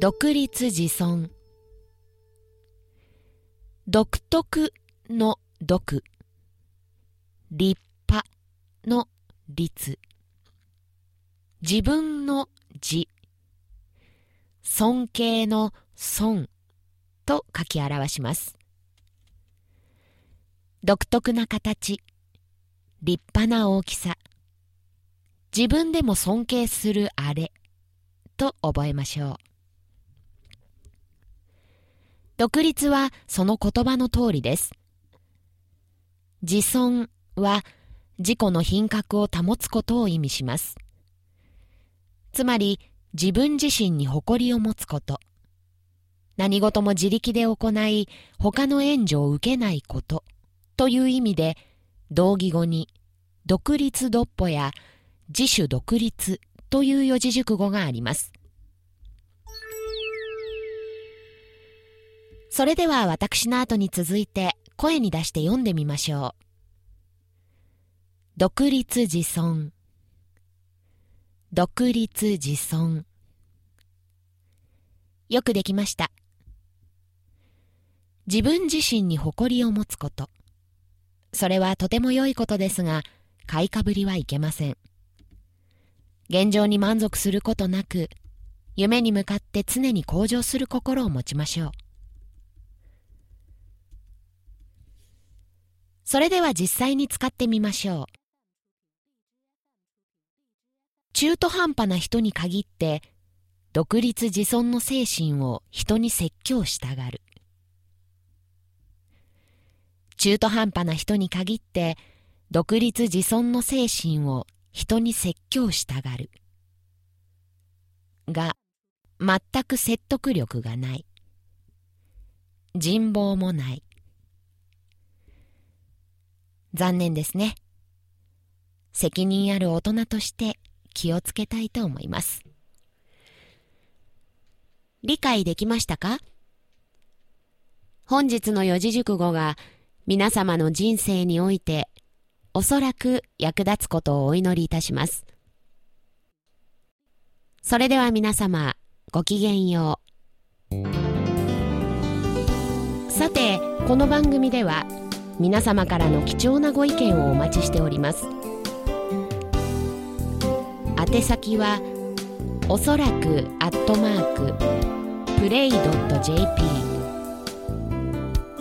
独立自尊。独特の独。立派の立。自分の自。尊敬の尊と書き表します。独特な形。立派な大きさ。自分でも尊敬するあれ。と覚えましょう。独立はその言葉の通りです。自尊は自己の品格を保つことを意味します。つまり自分自身に誇りを持つこと。何事も自力で行い他の援助を受けないことという意味で同義語に独立独歩や自主独立という四字熟語があります。それでは私の後に続いて声に出して読んでみましょう。独立自尊独立自尊よくできました。自分自身に誇りを持つこと。それはとても良いことですが、買いかぶりはいけません。現状に満足することなく、夢に向かって常に向上する心を持ちましょう。それでは実際に使ってみましょう。中途半端な人に限って、独立自尊の精神を人に説教したがる。中途半端な人に限って、独立自尊の精神を人に説教したがる。が、全く説得力がない。人望もない。残念ですね。責任ある大人として気をつけたいと思います。理解できましたか？本日の四字熟語が皆様の人生においておそらく役立つことをお祈りいたします。それでは皆様ごきげんよう。さて、この番組では皆様からの貴重なご意見をお待ちしております。宛先はおそらくアットマークプレイドット JP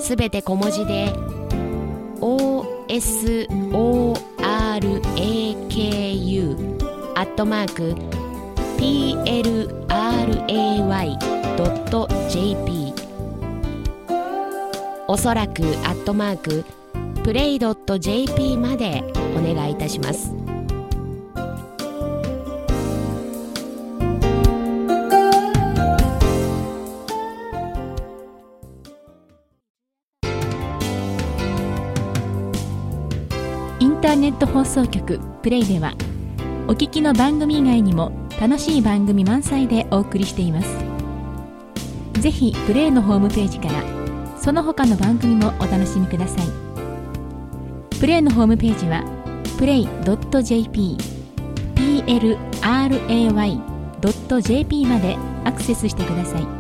すべて小文字で OSORAKU アットマーク PLRAY.jp おそらくアットマークプレイドット .jp までお願いいたします。インターネット放送局プレイではお聞きの番組以外にも楽しい番組満載でお送りしています。ぜひプレイのホームページからその他の番組もお楽しみください。プレイのホームページは play.jp plray.jp までアクセスしてください。